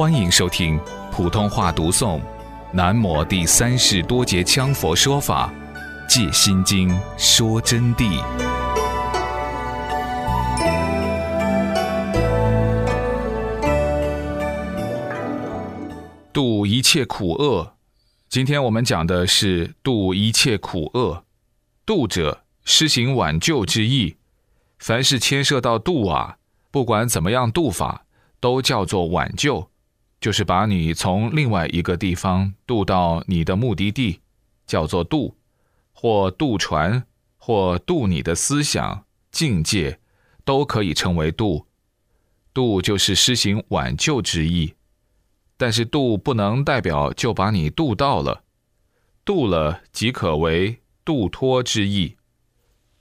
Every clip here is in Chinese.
欢迎收听普通话读诵《南摩第三世多杰羌佛说法·借心经》说真谛。度一切苦厄，今天我们讲的是度一切苦厄。度者，施行挽救之意。凡是牵涉到度啊，不管怎么样度法，都叫做挽救。就是把你从另外一个地方渡到你的目的地，叫做渡，或渡船，或渡你的思想境界，都可以称为渡。渡就是施行挽救之意，但是渡不能代表就把你渡到了，渡了即可为渡脱之意，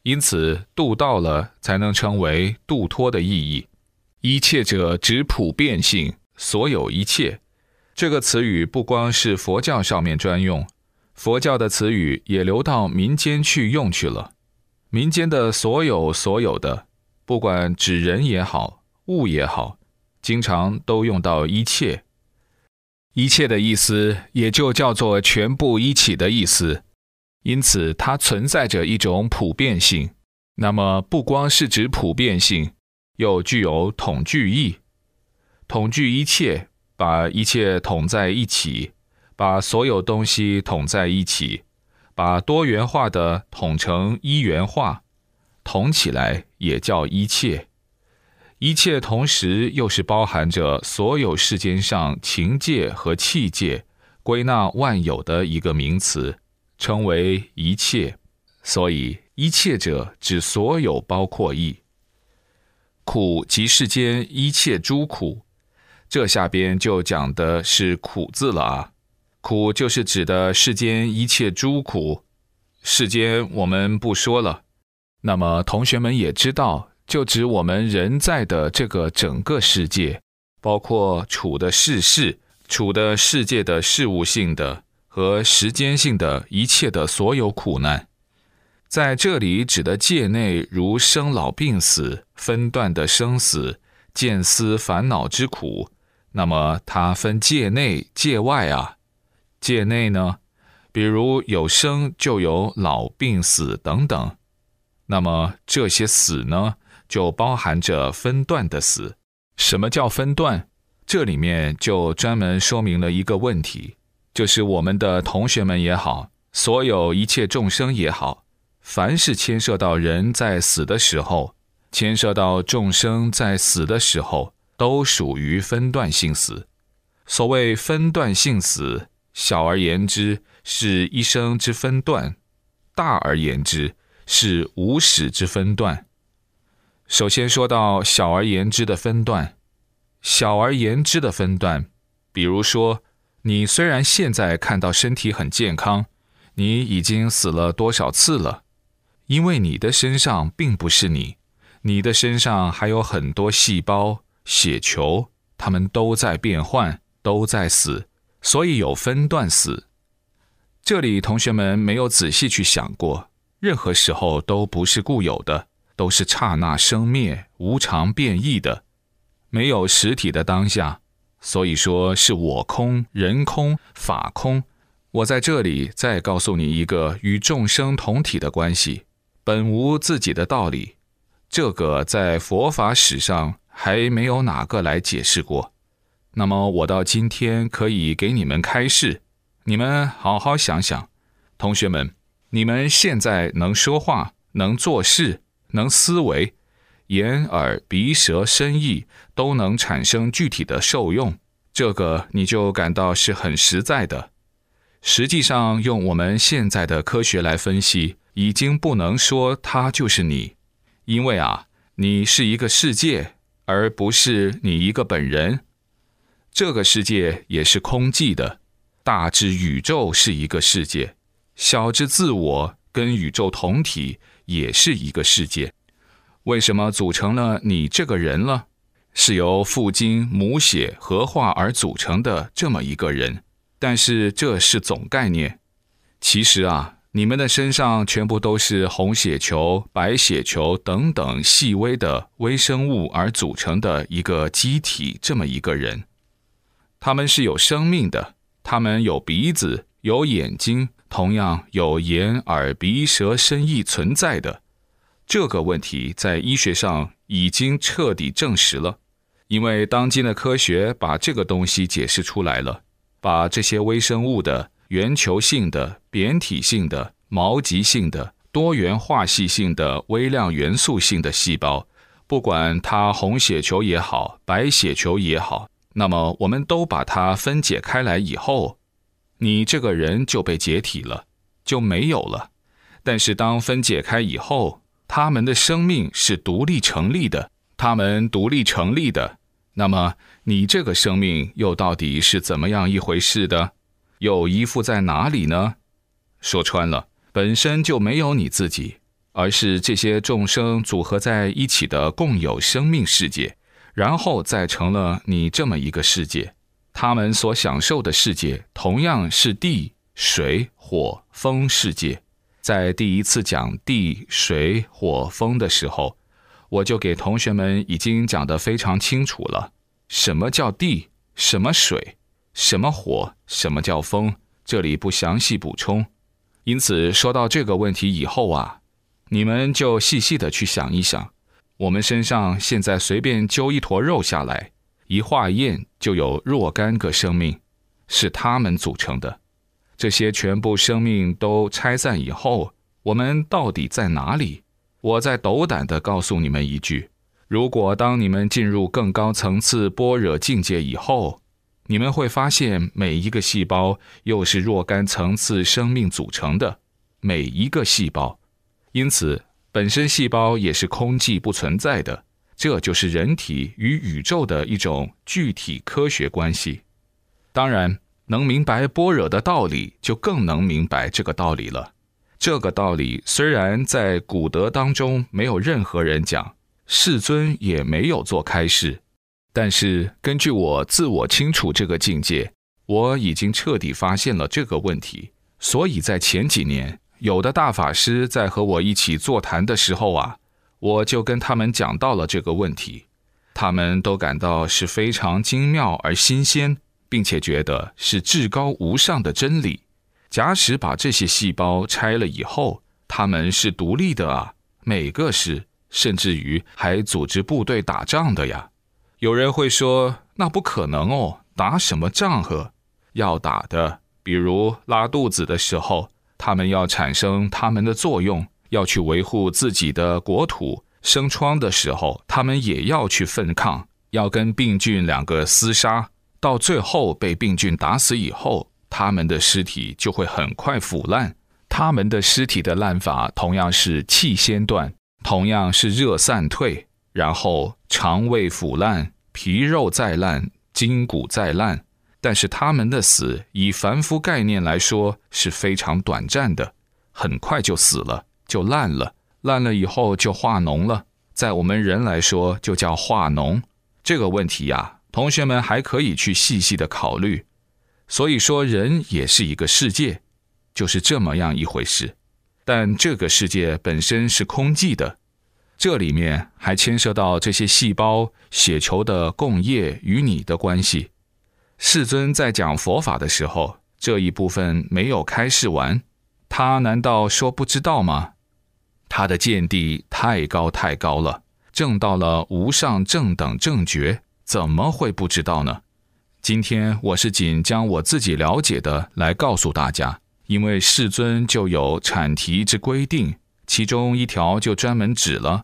因此渡到了才能称为渡脱的意义。一切者指普遍性。所有一切，这个词语不光是佛教上面专用，佛教的词语也流到民间去用去了。民间的所有所有的，不管指人也好，物也好，经常都用到一切。一切的意思也就叫做全部一起的意思，因此它存在着一种普遍性。那么不光是指普遍性，又具有统聚义。统聚一切，把一切统在一起，把所有东西统在一起，把多元化的统成一元化，统起来也叫一切。一切同时又是包含着所有世间上情界和器界，归纳万有的一个名词，称为一切。所以一切者指所有包括意。苦即世间一切诸苦。这下边就讲的是苦字了啊，苦就是指的世间一切诸苦，世间我们不说了。那么同学们也知道，就指我们人在的这个整个世界，包括处的世事、处的世界的事物性的和时间性的一切的所有苦难，在这里指的界内，如生老病死、分段的生死、见思烦恼之苦。那么它分界内、界外啊。界内呢，比如有生就有老、病、死等等。那么这些死呢，就包含着分段的死。什么叫分段？这里面就专门说明了一个问题，就是我们的同学们也好，所有一切众生也好，凡是牵涉到人在死的时候，牵涉到众生在死的时候。都属于分段性死。所谓分段性死，小而言之是一生之分段，大而言之是无始之分段。首先说到小而言之的分段，小而言之的分段，比如说，你虽然现在看到身体很健康，你已经死了多少次了？因为你的身上并不是你，你的身上还有很多细胞。血球，他们都在变换，都在死，所以有分段死。这里同学们没有仔细去想过，任何时候都不是固有的，都是刹那生灭、无常变异的，没有实体的当下。所以说是我空、人空、法空。我在这里再告诉你一个与众生同体的关系，本无自己的道理。这个在佛法史上。还没有哪个来解释过，那么我到今天可以给你们开示，你们好好想想，同学们，你们现在能说话、能做事、能思维，眼、耳、鼻、舌、身、意都能产生具体的受用，这个你就感到是很实在的。实际上，用我们现在的科学来分析，已经不能说它就是你，因为啊，你是一个世界。而不是你一个本人，这个世界也是空寂的。大至宇宙是一个世界，小至自我跟宇宙同体也是一个世界。为什么组成了你这个人了？是由父精母血合化而组成的这么一个人，但是这是总概念。其实啊。你们的身上全部都是红血球、白血球等等细微的微生物而组成的一个机体，这么一个人。他们是有生命的，他们有鼻子、有眼睛，同样有眼、耳、鼻、舌、身、意存在的。这个问题在医学上已经彻底证实了，因为当今的科学把这个东西解释出来了，把这些微生物的圆球性的、扁体性的、毛极性的。多元化系性的微量元素性的细胞，不管它红血球也好，白血球也好，那么我们都把它分解开来以后，你这个人就被解体了，就没有了。但是当分解开以后，他们的生命是独立成立的，他们独立成立的，那么你这个生命又到底是怎么样一回事的？又依附在哪里呢？说穿了。本身就没有你自己，而是这些众生组合在一起的共有生命世界，然后再成了你这么一个世界。他们所享受的世界同样是地、水、火、风世界。在第一次讲地、水、火、风的时候，我就给同学们已经讲得非常清楚了：什么叫地？什么水？什么火？什么叫风？这里不详细补充。因此，说到这个问题以后啊，你们就细细的去想一想，我们身上现在随便揪一坨肉下来，一化验就有若干个生命，是他们组成的。这些全部生命都拆散以后，我们到底在哪里？我在斗胆的告诉你们一句：如果当你们进入更高层次般若境界以后，你们会发现，每一个细胞又是若干层次生命组成的，每一个细胞，因此本身细胞也是空寂不存在的。这就是人体与宇宙的一种具体科学关系。当然，能明白般若的道理，就更能明白这个道理了。这个道理虽然在古德当中没有任何人讲，世尊也没有做开示。但是，根据我自我清楚这个境界，我已经彻底发现了这个问题。所以在前几年，有的大法师在和我一起座谈的时候啊，我就跟他们讲到了这个问题，他们都感到是非常精妙而新鲜，并且觉得是至高无上的真理。假使把这些细胞拆了以后，他们是独立的啊，每个是，甚至于还组织部队打仗的呀。有人会说：“那不可能哦，打什么仗呵？要打的，比如拉肚子的时候，他们要产生他们的作用，要去维护自己的国土；生疮的时候，他们也要去奋抗，要跟病菌两个厮杀。到最后被病菌打死以后，他们的尸体就会很快腐烂。他们的尸体的烂法同样是气先断，同样是热散退。”然后肠胃腐烂，皮肉再烂，筋骨再烂，但是他们的死以凡夫概念来说是非常短暂的，很快就死了，就烂了，烂了以后就化脓了，在我们人来说就叫化脓。这个问题呀，同学们还可以去细细的考虑。所以说，人也是一个世界，就是这么样一回事。但这个世界本身是空寂的。这里面还牵涉到这些细胞、血球的共业与你的关系。世尊在讲佛法的时候，这一部分没有开示完，他难道说不知道吗？他的见地太高太高了，证到了无上正等正觉，怎么会不知道呢？今天我是仅将我自己了解的来告诉大家，因为世尊就有阐提之规定，其中一条就专门指了。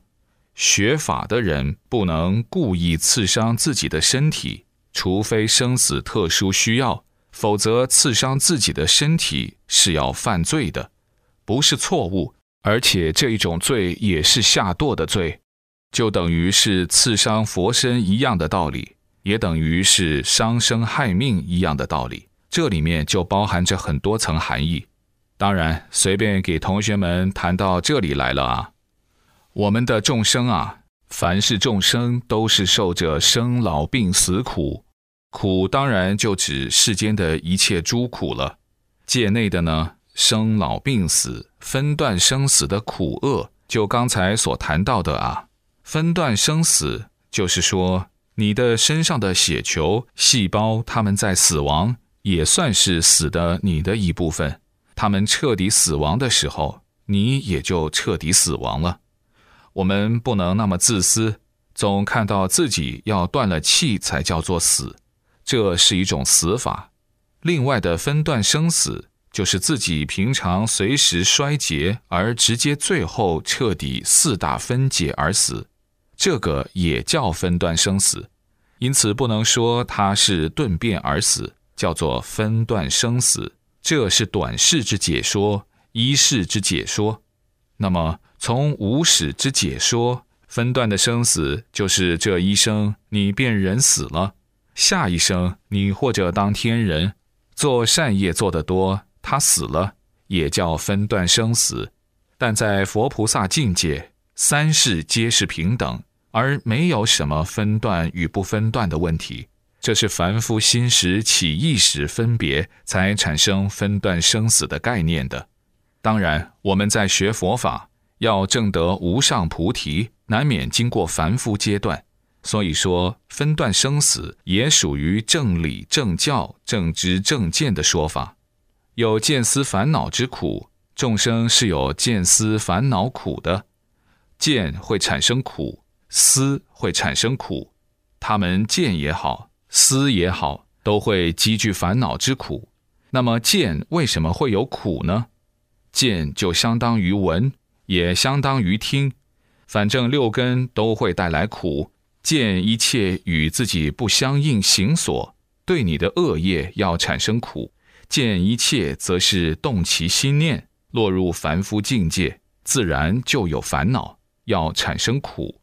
学法的人不能故意刺伤自己的身体，除非生死特殊需要，否则刺伤自己的身体是要犯罪的，不是错误，而且这一种罪也是下堕的罪，就等于是刺伤佛身一样的道理，也等于是伤生害命一样的道理。这里面就包含着很多层含义。当然，随便给同学们谈到这里来了啊。我们的众生啊，凡是众生都是受着生老病死苦，苦当然就指世间的一切诸苦了。界内的呢，生老病死、分段生死的苦厄，就刚才所谈到的啊，分段生死就是说你的身上的血球细胞，它们在死亡，也算是死的你的一部分。他们彻底死亡的时候，你也就彻底死亡了。我们不能那么自私，总看到自己要断了气才叫做死，这是一种死法。另外的分段生死，就是自己平常随时衰竭，而直接最后彻底四大分解而死。这个也叫分段生死，因此不能说它是顿变而死，叫做分段生死。这是短视之解说，一世之解说。那么从无始之解说，分段的生死就是这一生你变人死了，下一生你或者当天人，做善业做得多，他死了，也叫分段生死。但在佛菩萨境界。三世皆是平等，而没有什么分段与不分段的问题。这是凡夫心识起意识分别，才产生分段生死的概念的。当然，我们在学佛法，要证得无上菩提，难免经过凡夫阶段。所以说，分段生死也属于正理、正教、正知、正见的说法。有见思烦恼之苦，众生是有见思烦恼苦的。见会产生苦，思会产生苦，他们见也好，思也好，都会积聚烦恼之苦。那么见为什么会有苦呢？见就相当于闻，也相当于听，反正六根都会带来苦。见一切与自己不相应行所，对你的恶业要产生苦；见一切则是动其心念，落入凡夫境界，自然就有烦恼。要产生苦，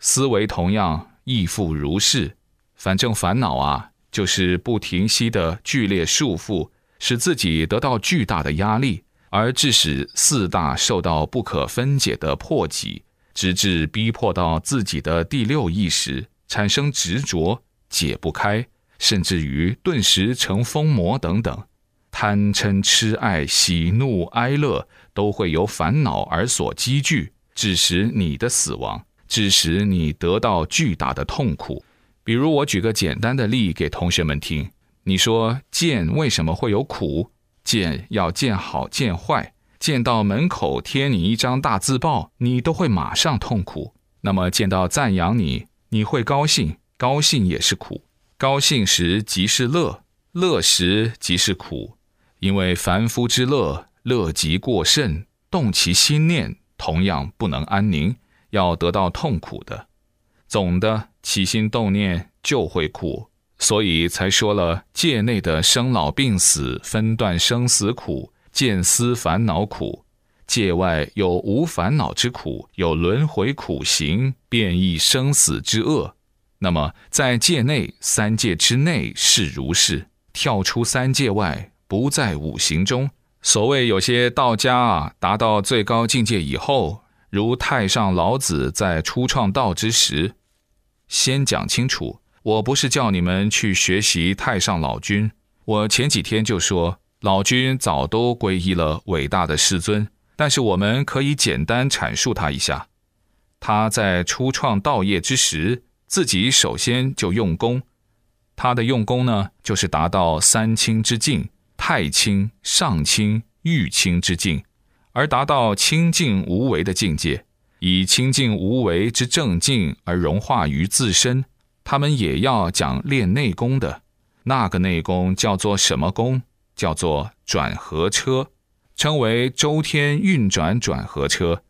思维同样亦复如是。反正烦恼啊，就是不停息的剧烈束缚，使自己得到巨大的压力，而致使四大受到不可分解的破挤，直至逼迫到自己的第六意识产生执着，解不开，甚至于顿时成疯魔等等，贪嗔痴爱喜怒哀乐都会由烦恼而所积聚。致使你的死亡，致使你得到巨大的痛苦。比如，我举个简单的例给同学们听。你说见为什么会有苦？见要见好见坏，见到门口贴你一张大字报，你都会马上痛苦。那么见到赞扬你，你会高兴，高兴也是苦。高兴时即是乐，乐时即是苦。因为凡夫之乐，乐极过甚，动其心念。同样不能安宁，要得到痛苦的，总的起心动念就会苦，所以才说了界内的生老病死分段生死苦，见思烦恼苦；界外有无烦恼之苦，有轮回苦行，变异生死之恶。那么在界内三界之内是如是，跳出三界外，不在五行中。所谓有些道家啊，达到最高境界以后，如太上老子在初创道之时，先讲清楚，我不是叫你们去学习太上老君。我前几天就说，老君早都皈依了伟大的师尊，但是我们可以简单阐述他一下。他在初创道业之时，自己首先就用功，他的用功呢，就是达到三清之境。太清、上清、玉清之境，而达到清净无为的境界，以清净无为之正境而融化于自身。他们也要讲练内功的，那个内功叫做什么功？叫做转合车，称为周天运转转合车，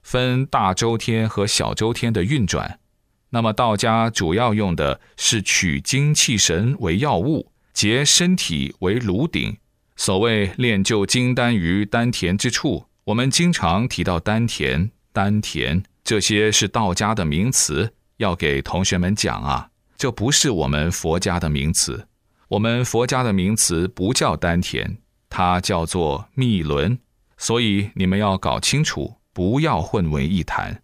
分大周天和小周天的运转。那么道家主要用的是取精气神为药物。结身体为炉鼎，所谓练就金丹于丹田之处，我们经常提到丹田、丹田，这些是道家的名词，要给同学们讲啊，这不是我们佛家的名词。我们佛家的名词不叫丹田，它叫做密轮，所以你们要搞清楚，不要混为一谈。